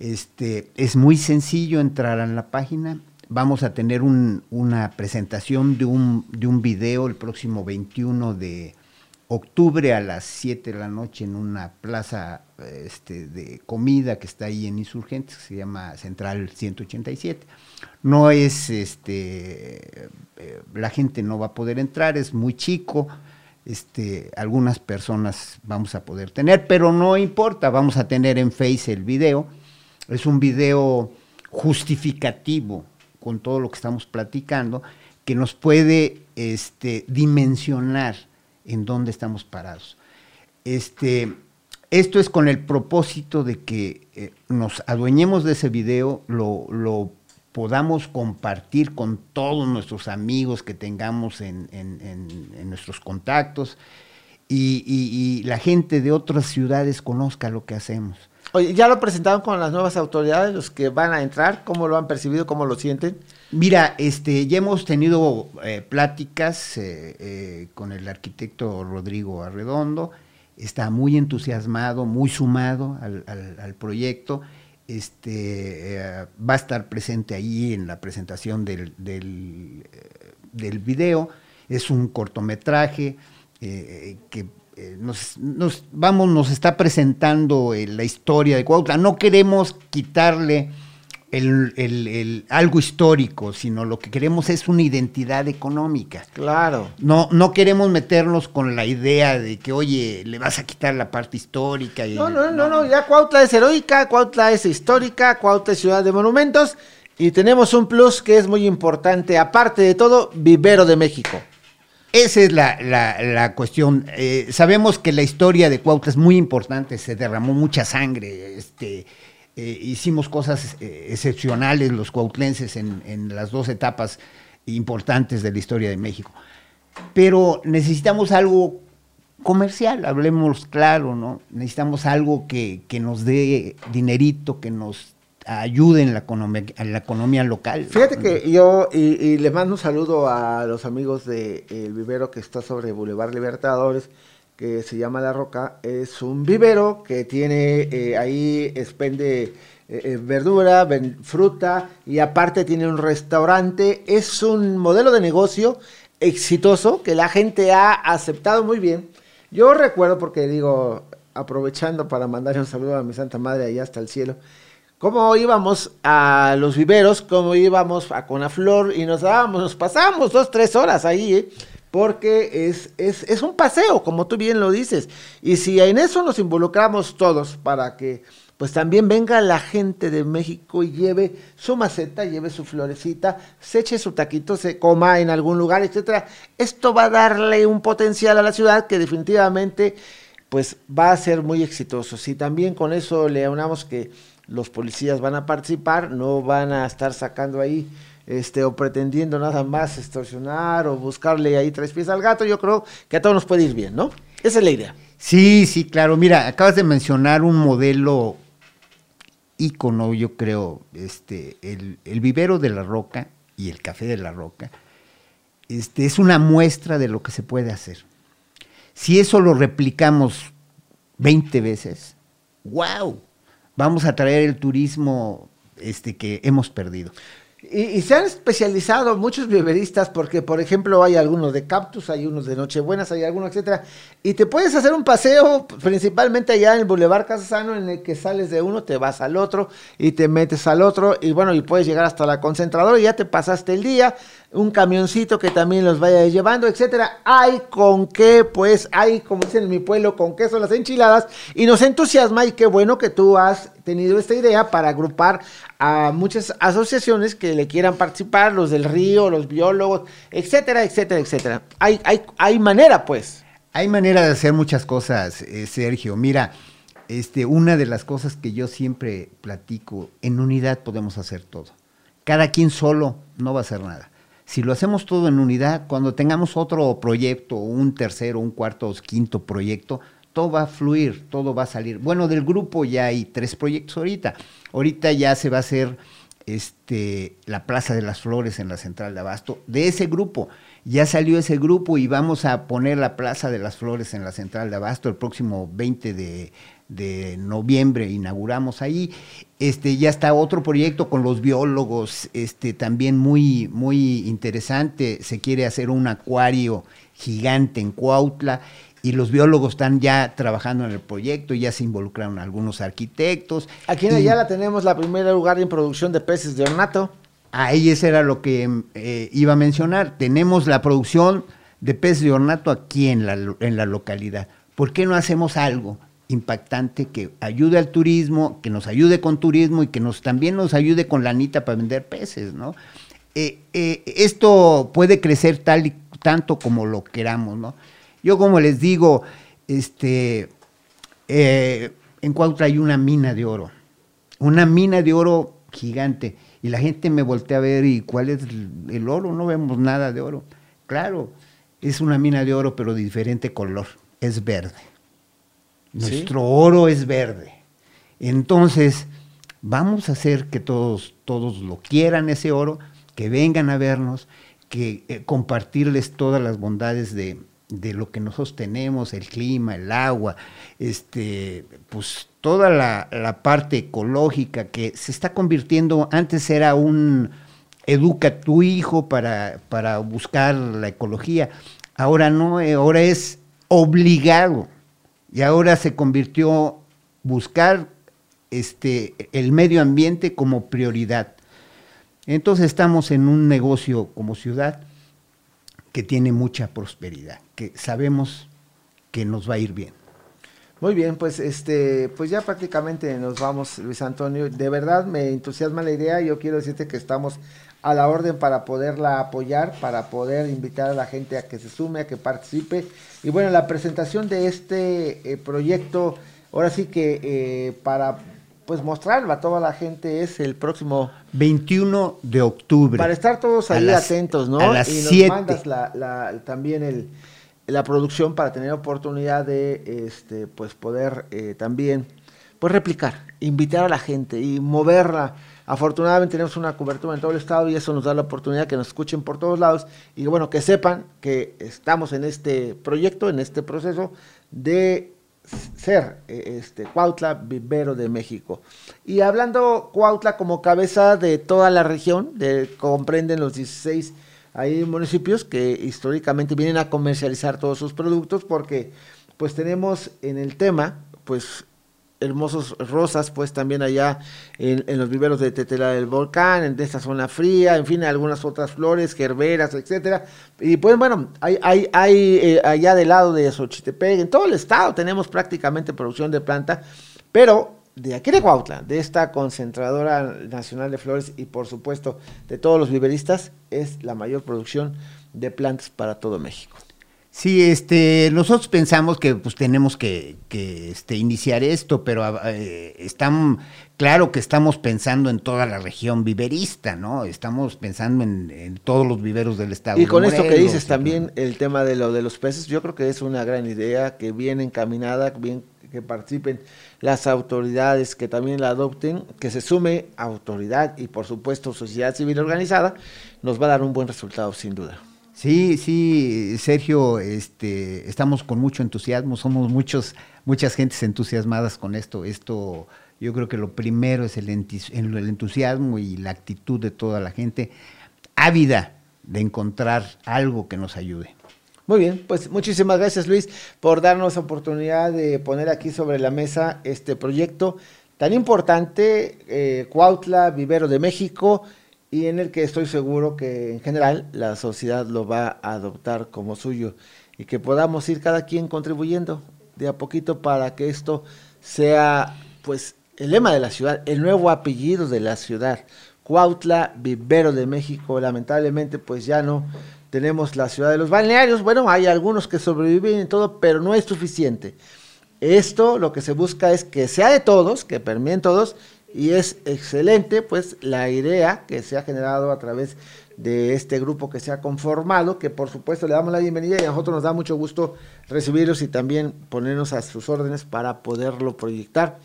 este, es muy sencillo entrar a la página. Vamos a tener una presentación de un, de un video el próximo 21 de octubre a las 7 de la noche en una plaza este, de comida que está ahí en Insurgentes, que se llama Central 187. No es, este, eh, la gente no va a poder entrar, es muy chico, este, algunas personas vamos a poder tener, pero no importa, vamos a tener en Face el video es un video justificativo con todo lo que estamos platicando, que nos puede este, dimensionar en dónde estamos parados. Este, esto es con el propósito de que eh, nos adueñemos de ese video, lo, podamos compartir con todos nuestros amigos que tengamos en, nuestros contactos y la gente de otras ciudades conozca lo que hacemos. Oye, ¿ya lo presentaron con las nuevas autoridades, los que van a entrar? ¿Cómo lo han percibido? ¿Cómo lo sienten? Mira, este, ya hemos tenido eh, pláticas eh, eh, con el arquitecto Rodrigo Arredondo. Está muy entusiasmado, muy sumado al, proyecto. Este, va a estar presente ahí en la presentación del, del, video. Es un cortometraje que eh, nos, vamos, nos está presentando la historia de Cuautla. No queremos quitarle el, algo histórico, sino lo que queremos es una identidad económica. Claro. No, no queremos meternos con la idea de que, oye, le vas a quitar la parte histórica. Y, no, no, no, no, ya Cuautla es heroica, Cuautla es histórica, Cuautla es ciudad de monumentos y tenemos un plus que es muy importante, aparte de todo, Vivero de México. Esa es la, cuestión. Eh, sabemos que la historia de Cuautla es muy importante, se derramó mucha sangre, este, eh, hicimos cosas eh, excepcionales los cuautlenses en, en, las dos etapas importantes de la historia de México. Pero necesitamos algo comercial, hablemos claro, ¿no? Necesitamos algo que, que nos dé dinerito, que nos ayuden en la economía, local. Fíjate que yo, y, les mando un saludo a los amigos del el vivero que está sobre Boulevard Libertadores, que se llama La Roca. Es un vivero que tiene eh, ahí, expende eh, eh, verdura, fruta y aparte tiene un restaurante. Es un modelo de negocio exitoso que la gente ha aceptado muy bien. Yo recuerdo, porque digo, aprovechando para mandarle un saludo a mi Santa Madre allá hasta el cielo, cómo íbamos a los viveros, cómo íbamos a Conaflor y nos dábamos, nos pasábamos dos, tres horas ahí, ¿eh? Porque es, es, es, un paseo, como tú bien lo dices. Y si en eso nos involucramos todos para que pues también venga la gente de México y lleve su maceta, lleve su florecita, se eche su taquito, se coma en algún lugar, etcétera. Esto va a darle un potencial a la ciudad que definitivamente pues va a ser muy exitoso. Si también con eso le aunamos que los policías van a participar, no van a estar sacando ahí este o pretendiendo nada más extorsionar o buscarle ahí tres pies al gato, yo creo que a todos nos puede ir bien, ¿no? Esa es la idea. Sí, sí, claro. Mira, acabas de mencionar un modelo ícono, yo creo, este, el, el vivero de la roca y el café de la roca, este, es una muestra de lo que se puede hacer. Si eso lo replicamos 20 veces, wow, vamos a traer el turismo este, que hemos perdido. Y, se han especializado muchos viveristas porque, por ejemplo, hay algunos de cactus, hay unos de Nochebuenas, hay algunos, etcétera. Y te puedes hacer un paseo, principalmente allá en el Boulevard Casasano, en el que sales de uno, te vas al otro y te metes al otro. Y bueno, y puedes llegar hasta la concentradora y ya te pasaste el día. Un camioncito que también los vaya llevando, etcétera. Hay con qué, pues, hay, como dicen en mi pueblo, con qué son las enchiladas. Y nos entusiasma y qué bueno que tú has tenido esta idea para agrupar a muchas asociaciones que le quieran participar, los del río, los biólogos, etcétera, etcétera, etcétera. Hay, hay, hay manera, pues. Hay manera de hacer muchas cosas, eh, Sergio. Mira, este, una de las cosas que yo siempre platico, en unidad podemos hacer todo. Cada quien solo no va a hacer nada. Si lo hacemos todo en unidad, cuando tengamos otro proyecto, un tercero, un cuarto o quinto proyecto, todo va a fluir, todo va a salir. Bueno, del grupo ya hay tres proyectos ahorita. Ahorita ya se va a hacer este, la Plaza de las Flores en la Central de Abasto. De ese grupo, ya salió ese grupo y vamos a poner la Plaza de las Flores en la Central de Abasto el próximo 20 de, de noviembre inauguramos ahí. Este, ya está otro proyecto con los biólogos, este, también muy, muy interesante. Se quiere hacer un acuario gigante en Cuautla y los biólogos están ya trabajando en el proyecto, ya se involucraron algunos arquitectos. Aquí en Ayala tenemos la primera lugar en producción de peces de ornato. Ahí ese era lo que eh, iba a mencionar. Tenemos la producción de peces de ornato aquí en la, en la localidad. ¿Por qué no hacemos algo impactante que ayude al turismo, que nos ayude con turismo y que nos también nos ayude con la anita para vender peces, ¿no? Eh, eh, esto puede crecer tal y tanto como lo queramos, ¿no? Yo como les digo, este, eh, en Cuautla hay una mina de oro, una mina de oro gigante, y la gente me voltea a ver, ¿y cuál es el, oro? No vemos nada de oro. Claro, es una mina de oro, pero de diferente color, es verde. Nuestro oro es verde. Entonces, vamos a hacer que todos, todos lo quieran ese oro, que vengan a vernos, que eh, compartirles todas las bondades de, de lo que nosotros tenemos, el clima, el agua, este, pues toda la, parte ecológica que se está convirtiendo, antes era un educa tu hijo para, para buscar la ecología, ahora no, eh, ahora es obligado y ahora se convirtió buscar este, el medio ambiente como prioridad. Entonces estamos en un negocio como ciudad que tiene mucha prosperidad, que sabemos que nos va a ir bien. Muy bien, pues este, pues ya prácticamente nos vamos, Luis Antonio. De verdad me entusiasma la idea. Yo quiero decirte que estamos a la orden para poderla apoyar, para poder invitar a la gente a que se sume, a que participe. Y bueno, la presentación de este eh, proyecto, ahora sí que eh, para pues mostrarlo a toda la gente es el próximo 21 de octubre. Para estar todos ahí atentos, ¿no? A las y nos mandas la, también el, la producción para tener oportunidad de este pues poder eh, también pues replicar, invitar a la gente y moverla. Afortunadamente tenemos una cobertura en todo el estado y eso nos da la oportunidad que nos escuchen por todos lados y bueno, que sepan que estamos en este proyecto, en este proceso de ser eh, este, Cuautla vivero de México. Y hablando Cuautla como cabeza de toda la región, de, comprenden los 16 hay municipios que históricamente vienen a comercializar todos sus productos porque pues tenemos en el tema pues hermosos rosas, pues también allá en, los viveros de Tetela del Volcán, en esta zona fría, en fin, algunas otras flores, gerberas, etcétera. Y pues bueno, hay, hay, hay eh, allá del lado de Xochitepec, en todo el estado tenemos prácticamente producción de planta, pero de aquí de Cuautla, de esta concentradora nacional de flores y por supuesto de todos los viveristas, es la mayor producción de plantas para todo México. Sí, este, nosotros pensamos que pues tenemos que, este, iniciar esto, pero eh, están, claro que estamos pensando en toda la región viverista, ¿no? Estamos pensando en, todos los viveros del estado. Y con esto que dices también, el tema de lo de los peces, yo creo que es una gran idea, que bien encaminada, bien que participen las autoridades, que también la adopten, que se sume autoridad y por supuesto sociedad civil organizada, nos va a dar un buen resultado sin duda. Sí, sí, Sergio, este, estamos con mucho entusiasmo, somos muchos, muchas gentes entusiasmadas con esto. Esto Yo creo que lo primero es el, entusiasmo y la actitud de toda la gente ávida de encontrar algo que nos ayude. Muy bien, pues muchísimas gracias Luis por darnos oportunidad de poner aquí sobre la mesa este proyecto tan importante, eh, Cuautla, Vivero de México, y en el que estoy seguro que en general la sociedad lo va a adoptar como suyo y que podamos ir cada quien contribuyendo de a poquito para que esto sea pues el lema de la ciudad, el nuevo apellido de la ciudad. Cuautla, Vivero de México, lamentablemente pues ya no tenemos la ciudad de los balnearios, bueno, hay algunos que sobreviven y todo, pero no es suficiente. Esto lo que se busca es que sea de todos, que permeen todos, y es excelente pues la idea que se ha generado a través de este grupo que se ha conformado, que por supuesto le damos la bienvenida y a nosotros nos da mucho gusto recibirlos y también ponernos a sus órdenes para poderlo proyectar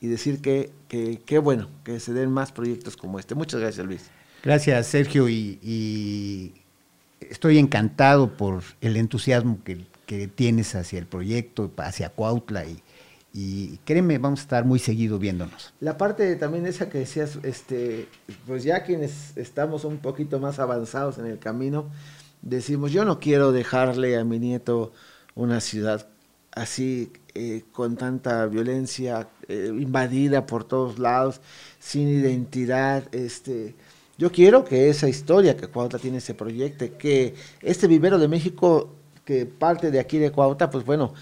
y decir que qué bueno que se den más proyectos como este. Muchas gracias Luis. Gracias Sergio y, estoy encantado por el entusiasmo que, que, tienes hacia el proyecto, hacia Cuautla y, y créeme, vamos a estar muy seguido viéndonos. La parte también esa que decías, este, pues ya quienes estamos un poquito más avanzados en el camino, decimos, yo no quiero dejarle a mi nieto una ciudad así, eh, con tanta violencia, eh, invadida por todos lados, sin identidad, este... Yo quiero que esa historia que Cuautla tiene ese proyecto, que este vivero de México, que parte de aquí de Cuautla, pues bueno,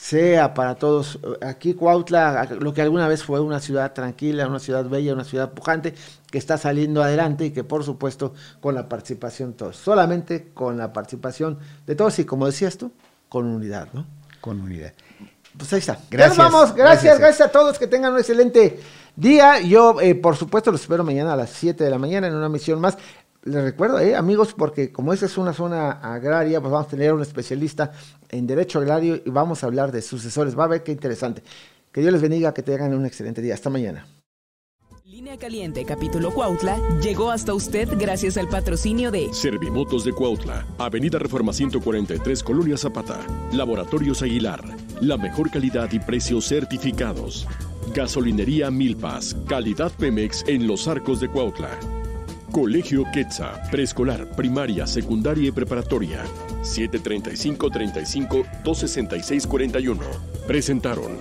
sea para todos. Aquí Cuautla, lo que alguna vez fue una ciudad tranquila, una ciudad bella, una ciudad pujante, que está saliendo adelante y que por supuesto con la participación de todos, solamente con la participación de todos y como decías tú, con unidad, ¿no? Con unidad. Pues ahí está. Gracias. vamos, gracias, gracias, a todos, que tengan un excelente día. Yo, eh, por supuesto, los espero mañana a las 7 de la mañana en una misión más. Les recuerdo, eh, amigos, porque como esta es una zona agraria, pues vamos a tener un especialista en Derecho Agrario y vamos a hablar de sucesores. Va a ver qué interesante. Que Dios les bendiga, que tengan un excelente día. Hasta mañana. Línea Caliente, capítulo Cuautla, llegó hasta usted gracias al patrocinio de Servimotos de Cuautla, Avenida Reforma 143, Colonia Zapata, Laboratorios Aguilar, la mejor calidad y precios certificados. Gasolinería Milpas, calidad Pemex en los arcos de Cuautla. Colegio Quetza, preescolar, primaria, secundaria y preparatoria. 735-35-266-41. Presentaron.